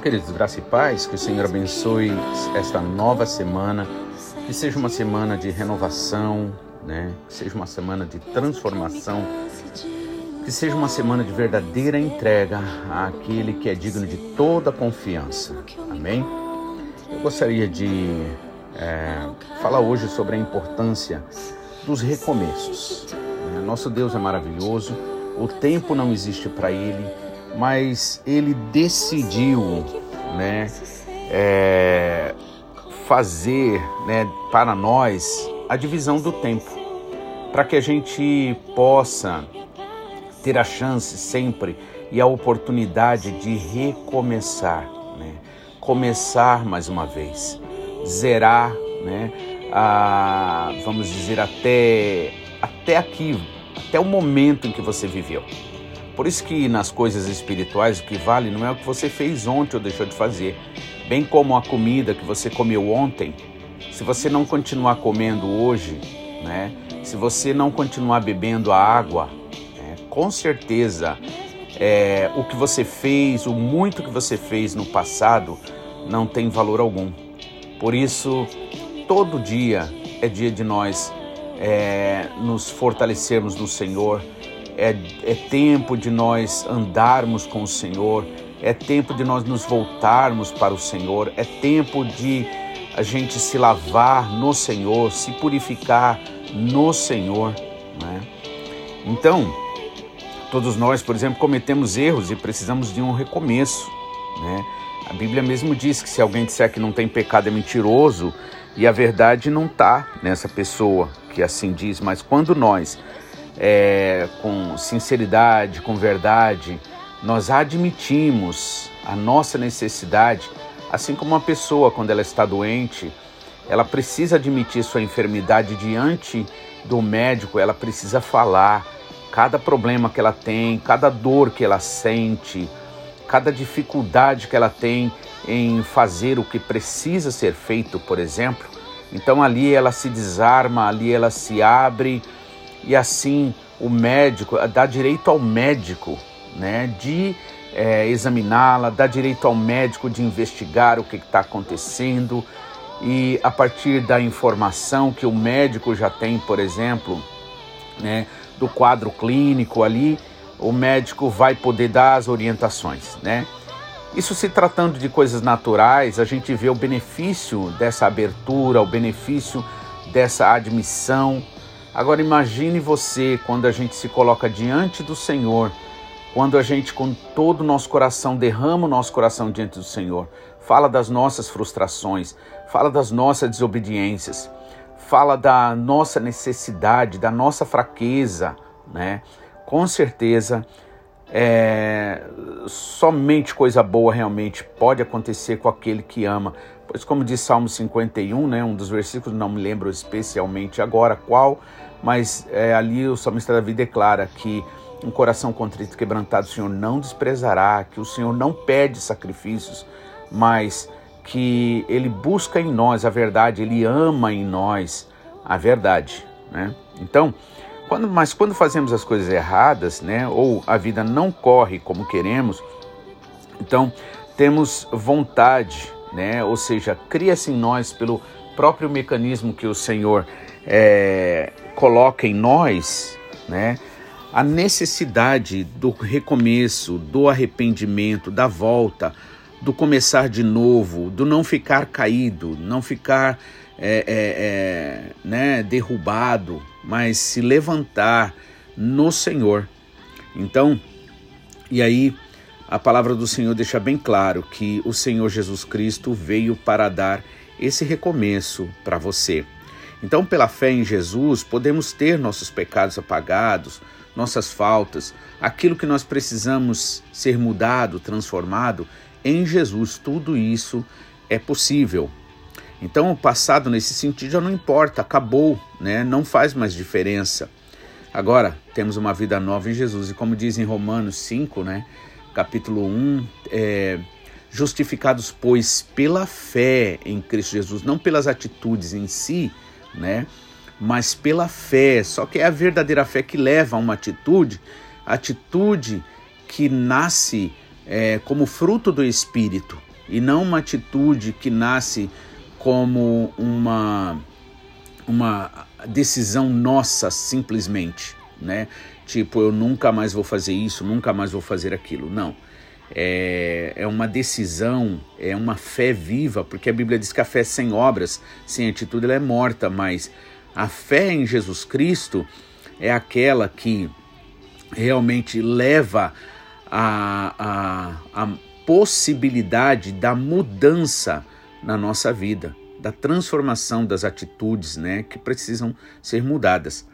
queridos, graça e paz, que o Senhor abençoe esta nova semana, que seja uma semana de renovação, né? Que seja uma semana de transformação, que seja uma semana de verdadeira entrega àquele que é digno de toda confiança. Amém? Eu gostaria de é, falar hoje sobre a importância dos recomeços. Nosso Deus é maravilhoso, o tempo não existe para Ele, mas Ele decidiu, né, é, fazer, né, para nós a divisão do tempo, para que a gente possa ter a chance sempre e a oportunidade de recomeçar, né? começar mais uma vez, zerar, né? a, vamos dizer, até, até aqui, até o momento em que você viveu. Por isso que nas coisas espirituais o que vale não é o que você fez ontem ou deixou de fazer, bem como a comida que você comeu ontem. Se você não continuar comendo hoje, né? Se você não continuar bebendo a água, né, com certeza é, o que você fez, o muito que você fez no passado, não tem valor algum. Por isso, todo dia é dia de nós é, nos fortalecermos no Senhor, é, é tempo de nós andarmos com o Senhor, é tempo de nós nos voltarmos para o Senhor, é tempo de a gente se lavar no Senhor, se purificar no Senhor. Né? Então, todos nós, por exemplo, cometemos erros e precisamos de um recomeço. Né? A Bíblia mesmo diz que se alguém disser que não tem pecado é mentiroso e a verdade não está nessa pessoa que assim diz, mas quando nós, é, com sinceridade, com verdade, nós admitimos a nossa necessidade, assim como uma pessoa, quando ela está doente, ela precisa admitir sua enfermidade diante do médico, ela precisa falar cada problema que ela tem, cada dor que ela sente, cada dificuldade que ela tem em fazer o que precisa ser feito, por exemplo. Então ali ela se desarma, ali ela se abre e assim o médico dá direito ao médico, né, de é, examiná-la, dá direito ao médico de investigar o que está acontecendo e a partir da informação que o médico já tem, por exemplo, né, do quadro clínico ali, o médico vai poder dar as orientações, né? Isso se tratando de coisas naturais, a gente vê o benefício dessa abertura, o benefício dessa admissão. Agora imagine você quando a gente se coloca diante do Senhor, quando a gente com todo o nosso coração derrama o nosso coração diante do Senhor, fala das nossas frustrações, fala das nossas desobediências, fala da nossa necessidade, da nossa fraqueza, né? Com certeza, é, somente coisa boa realmente pode acontecer com aquele que ama. Pois, como diz Salmo 51, né, um dos versículos, não me lembro especialmente agora qual, mas é, ali o salmista Davi declara que um coração contrito e quebrantado o Senhor não desprezará, que o Senhor não pede sacrifícios, mas que Ele busca em nós a verdade, Ele ama em nós a verdade. Né? Então, quando, mas quando fazemos as coisas erradas, né, ou a vida não corre como queremos, então temos vontade, né, ou seja, cria-se em nós pelo próprio mecanismo que o Senhor é, coloca em nós, né, a necessidade do recomeço, do arrependimento, da volta, do começar de novo, do não ficar caído, não ficar é, é, é, né, derrubado, mas se levantar no Senhor. Então, e aí a palavra do Senhor deixa bem claro que o Senhor Jesus Cristo veio para dar esse recomeço para você. Então, pela fé em Jesus, podemos ter nossos pecados apagados, nossas faltas, aquilo que nós precisamos ser mudado, transformado, em Jesus, tudo isso é possível. Então, o passado nesse sentido já não importa, acabou, né? não faz mais diferença. Agora, temos uma vida nova em Jesus, e como diz em Romanos 5, né? Capítulo 1, é, justificados, pois, pela fé em Cristo Jesus, não pelas atitudes em si, né? mas pela fé. Só que é a verdadeira fé que leva a uma atitude, atitude que nasce é, como fruto do Espírito e não uma atitude que nasce como uma, uma decisão nossa simplesmente, né? Tipo, eu nunca mais vou fazer isso, nunca mais vou fazer aquilo. Não. É, é uma decisão, é uma fé viva, porque a Bíblia diz que a fé sem obras, sem atitude, ela é morta, mas a fé em Jesus Cristo é aquela que realmente leva a, a, a possibilidade da mudança na nossa vida, da transformação das atitudes né, que precisam ser mudadas.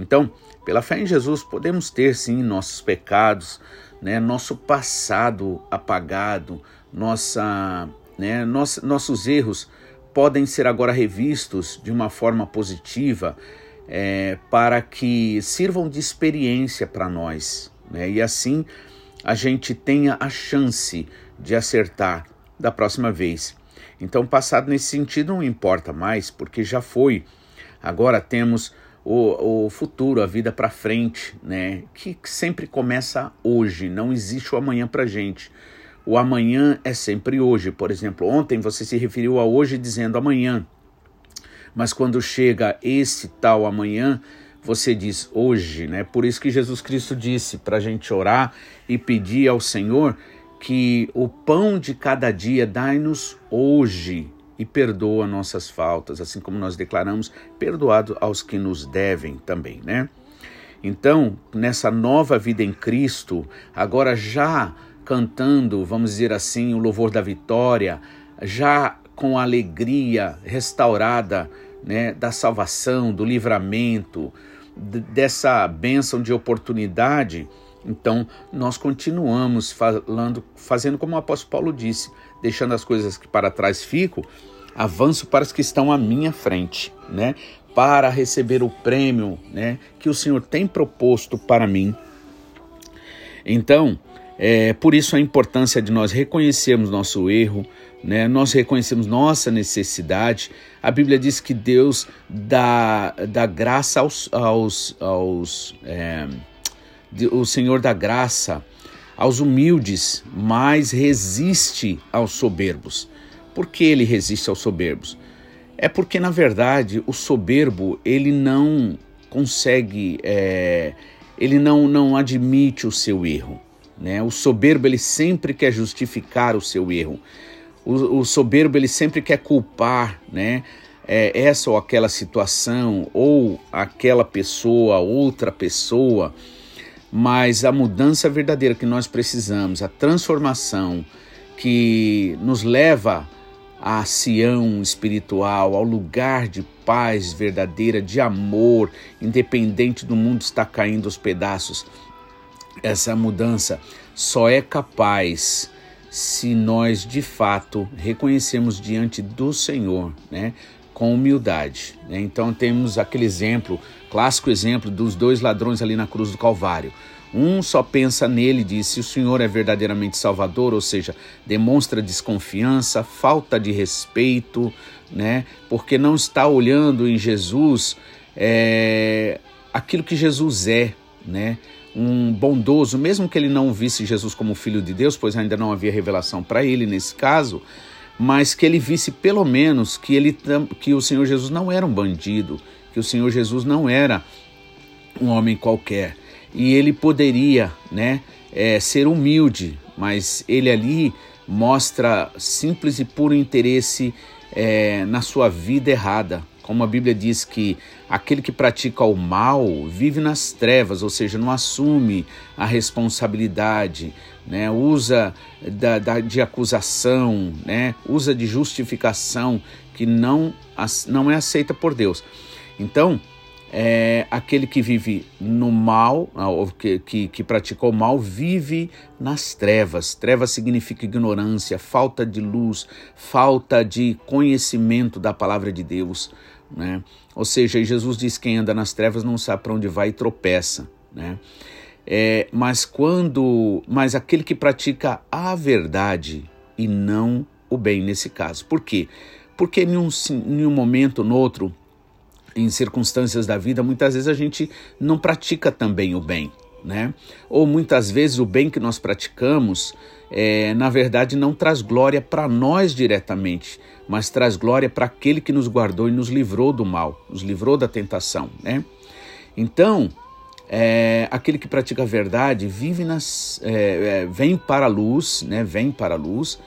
Então, pela fé em Jesus, podemos ter sim nossos pecados, né, nosso passado apagado, nossa, né, noss, nossos erros podem ser agora revistos de uma forma positiva é, para que sirvam de experiência para nós. Né? E assim a gente tenha a chance de acertar da próxima vez. Então, passado nesse sentido não importa mais, porque já foi. Agora temos o, o futuro, a vida para frente, né? Que sempre começa hoje, não existe o amanhã para gente. O amanhã é sempre hoje. Por exemplo, ontem você se referiu a hoje dizendo amanhã. Mas quando chega esse tal amanhã, você diz hoje, né? Por isso que Jesus Cristo disse para a gente orar e pedir ao Senhor que o pão de cada dia dai-nos hoje e perdoa nossas faltas, assim como nós declaramos, perdoado aos que nos devem também, né? Então, nessa nova vida em Cristo, agora já cantando, vamos dizer assim, o louvor da vitória, já com a alegria restaurada né, da salvação, do livramento, dessa bênção de oportunidade, então nós continuamos falando, fazendo como o apóstolo Paulo disse, deixando as coisas que para trás ficam, avanço para as que estão à minha frente, né? Para receber o prêmio, né, que o Senhor tem proposto para mim. Então, é, por isso a importância de nós reconhecermos nosso erro, né? nós reconhecemos nossa necessidade. A Bíblia diz que Deus dá, dá graça aos. aos, aos é, o Senhor dá graça aos humildes, mas resiste aos soberbos. Por que ele resiste aos soberbos? É porque, na verdade, o soberbo ele não consegue, é, ele não, não admite o seu erro. Né? O soberbo ele sempre quer justificar o seu erro. O, o soberbo ele sempre quer culpar, né? É, essa ou aquela situação ou aquela pessoa, outra pessoa. Mas a mudança verdadeira que nós precisamos, a transformação que nos leva a Sião espiritual, ao lugar de paz verdadeira, de amor, independente do mundo estar caindo aos pedaços essa mudança só é capaz se nós de fato reconhecemos diante do Senhor, né, com humildade. Né? Então temos aquele exemplo, clássico exemplo dos dois ladrões ali na cruz do Calvário. Um só pensa nele, diz: se o Senhor é verdadeiramente Salvador, ou seja, demonstra desconfiança, falta de respeito, né? Porque não está olhando em Jesus é, aquilo que Jesus é, né? um bondoso, mesmo que ele não visse Jesus como filho de Deus, pois ainda não havia revelação para ele nesse caso, mas que ele visse pelo menos que ele que o Senhor Jesus não era um bandido, que o Senhor Jesus não era um homem qualquer. E ele poderia, né, é, ser humilde, mas ele ali mostra simples e puro interesse é, na sua vida errada, como a Bíblia diz que aquele que pratica o mal vive nas trevas, ou seja, não assume a responsabilidade, né? usa da, da, de acusação, né? usa de justificação que não, não é aceita por Deus. Então, é, aquele que vive no mal, ah, que, que, que pratica o mal, vive nas trevas. Trevas significa ignorância, falta de luz, falta de conhecimento da palavra de Deus. Né? Ou seja, Jesus diz: quem anda nas trevas não sabe para onde vai e tropeça. Né? É, mas quando, mas aquele que pratica a verdade e não o bem nesse caso. Por quê? Porque em um, em um momento ou no outro em circunstâncias da vida, muitas vezes a gente não pratica também o bem, né? Ou muitas vezes o bem que nós praticamos, é, na verdade, não traz glória para nós diretamente, mas traz glória para aquele que nos guardou e nos livrou do mal, nos livrou da tentação, né? Então, é, aquele que pratica a verdade vive nas, é, é vem para a luz, né? Vem para a luz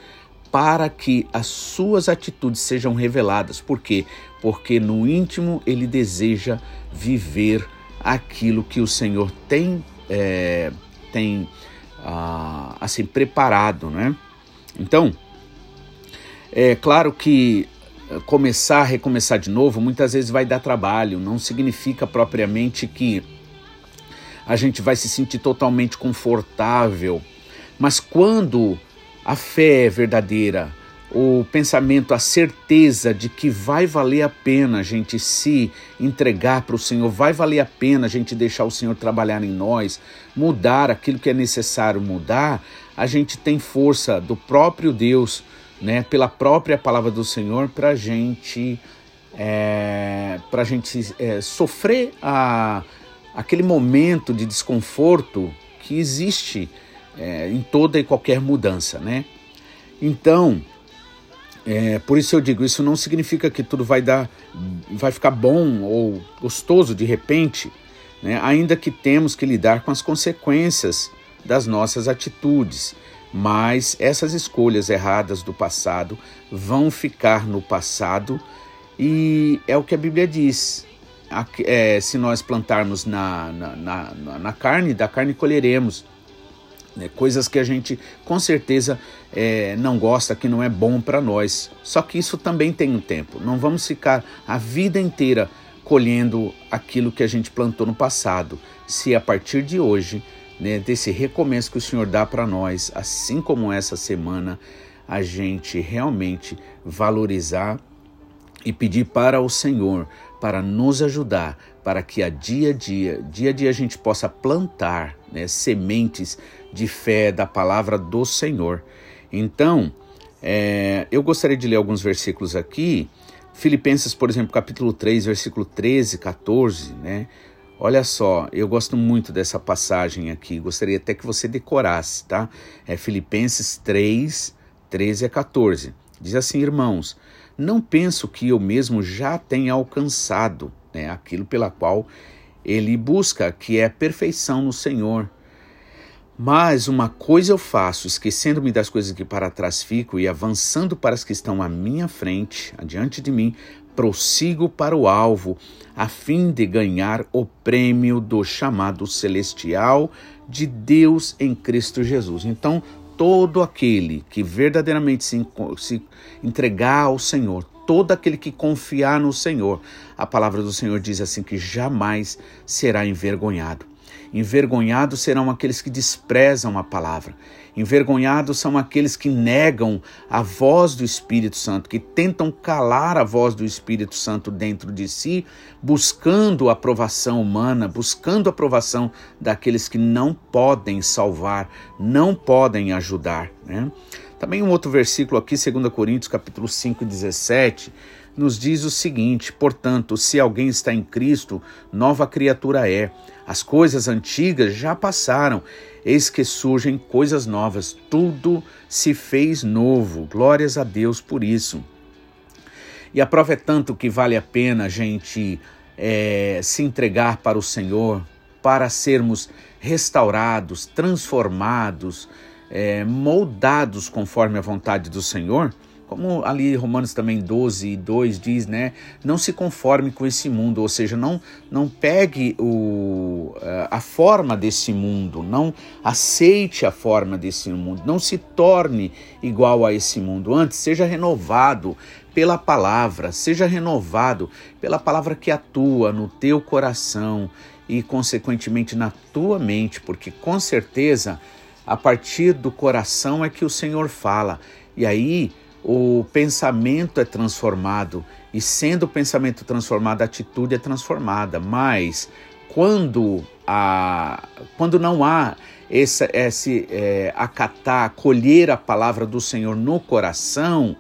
para que as suas atitudes sejam reveladas. Por quê? Porque no íntimo ele deseja viver aquilo que o Senhor tem, é, tem ah, assim preparado, né? Então, é claro que começar, recomeçar de novo, muitas vezes vai dar trabalho. Não significa propriamente que a gente vai se sentir totalmente confortável, mas quando a fé é verdadeira, o pensamento, a certeza de que vai valer a pena a gente se entregar para o Senhor, vai valer a pena a gente deixar o Senhor trabalhar em nós, mudar aquilo que é necessário mudar, a gente tem força do próprio Deus, né, pela própria palavra do Senhor, para a gente, é, para gente é, sofrer a, aquele momento de desconforto que existe é, em toda e qualquer mudança, né? Então, é, por isso eu digo, isso não significa que tudo vai dar, vai ficar bom ou gostoso de repente, né? ainda que temos que lidar com as consequências das nossas atitudes. Mas essas escolhas erradas do passado vão ficar no passado e é o que a Bíblia diz. É, se nós plantarmos na, na, na, na carne, da carne colheremos. Né? Coisas que a gente com certeza é, não gosta, que não é bom para nós. Só que isso também tem um tempo. Não vamos ficar a vida inteira colhendo aquilo que a gente plantou no passado. Se a partir de hoje, né, desse recomeço que o Senhor dá para nós, assim como essa semana, a gente realmente valorizar e pedir para o Senhor para nos ajudar, para que a dia a dia, dia a dia a gente possa plantar né, sementes de fé da palavra do Senhor. Então, é, eu gostaria de ler alguns versículos aqui. Filipenses, por exemplo, capítulo 3, versículo 13, 14, né? Olha só, eu gosto muito dessa passagem aqui, gostaria até que você decorasse, tá? É Filipenses 3, 13 a 14. Diz assim, irmãos, não penso que eu mesmo já tenha alcançado né, aquilo pela qual ele busca, que é perfeição no Senhor. Mas uma coisa eu faço, esquecendo-me das coisas que para trás fico e avançando para as que estão à minha frente, adiante de mim, prossigo para o alvo, a fim de ganhar o prêmio do chamado celestial de Deus em Cristo Jesus. Então, todo aquele que verdadeiramente se, se entregar ao Senhor, todo aquele que confiar no Senhor, a palavra do Senhor diz assim que jamais será envergonhado. Envergonhados serão aqueles que desprezam a palavra. Envergonhados são aqueles que negam a voz do Espírito Santo, que tentam calar a voz do Espírito Santo dentro de si, buscando a aprovação humana, buscando a aprovação daqueles que não podem salvar, não podem ajudar. Né? Também um outro versículo aqui, 2 Coríntios capítulo 5, 17, nos diz o seguinte: portanto, se alguém está em Cristo, nova criatura é. As coisas antigas já passaram, eis que surgem coisas novas. Tudo se fez novo. Glórias a Deus por isso. E a prova é tanto que vale a pena a gente é, se entregar para o Senhor, para sermos restaurados, transformados, é, moldados conforme a vontade do Senhor como ali Romanos também 12, 2 diz, né? Não se conforme com esse mundo, ou seja, não, não pegue o, eh, a forma desse mundo, não aceite a forma desse mundo, não se torne igual a esse mundo. Antes, seja renovado pela palavra, seja renovado pela palavra que atua no teu coração e, consequentemente, na tua mente, porque com certeza a partir do coração é que o Senhor fala. E aí o pensamento é transformado e sendo o pensamento transformado, a atitude é transformada. Mas quando, a, quando não há esse, esse é, acatar, acolher a palavra do Senhor no coração,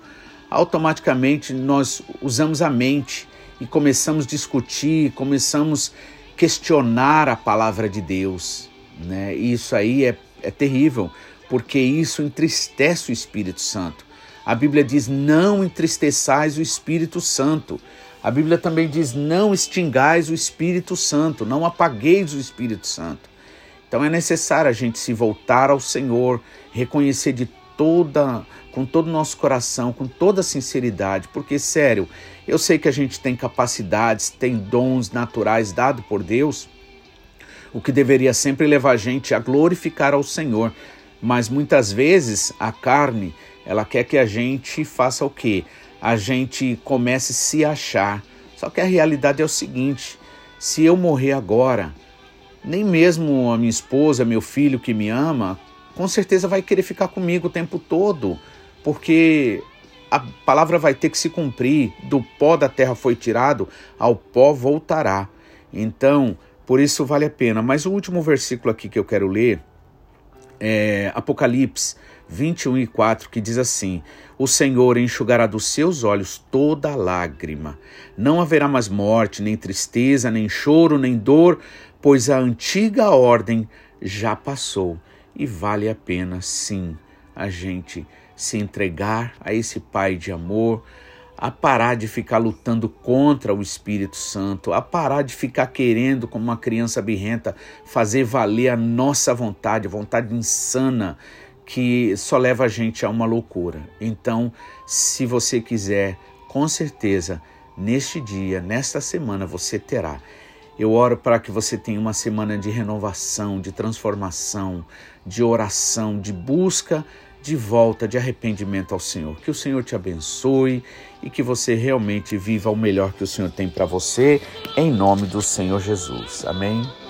automaticamente nós usamos a mente e começamos a discutir, começamos a questionar a palavra de Deus. Né? E isso aí é, é terrível, porque isso entristece o Espírito Santo. A Bíblia diz: não entristeçais o Espírito Santo. A Bíblia também diz: não extingais o Espírito Santo, não apagueis o Espírito Santo. Então é necessário a gente se voltar ao Senhor, reconhecer de toda, com todo o nosso coração, com toda a sinceridade, porque sério, eu sei que a gente tem capacidades, tem dons naturais dados por Deus, o que deveria sempre levar a gente a glorificar ao Senhor, mas muitas vezes a carne ela quer que a gente faça o quê? A gente comece a se achar. Só que a realidade é o seguinte: se eu morrer agora, nem mesmo a minha esposa, meu filho que me ama, com certeza vai querer ficar comigo o tempo todo, porque a palavra vai ter que se cumprir: do pó da terra foi tirado, ao pó voltará. Então, por isso vale a pena. Mas o último versículo aqui que eu quero ler é Apocalipse 21 e 4, que diz assim: O Senhor enxugará dos seus olhos toda lágrima. Não haverá mais morte, nem tristeza, nem choro, nem dor, pois a antiga ordem já passou. E vale a pena, sim, a gente se entregar a esse Pai de amor, a parar de ficar lutando contra o Espírito Santo, a parar de ficar querendo, como uma criança birrenta, fazer valer a nossa vontade, vontade insana que só leva a gente a uma loucura. Então, se você quiser, com certeza, neste dia, nesta semana, você terá. Eu oro para que você tenha uma semana de renovação, de transformação, de oração, de busca de volta, de arrependimento ao Senhor. Que o Senhor te abençoe e que você realmente viva o melhor que o Senhor tem para você, em nome do Senhor Jesus. Amém.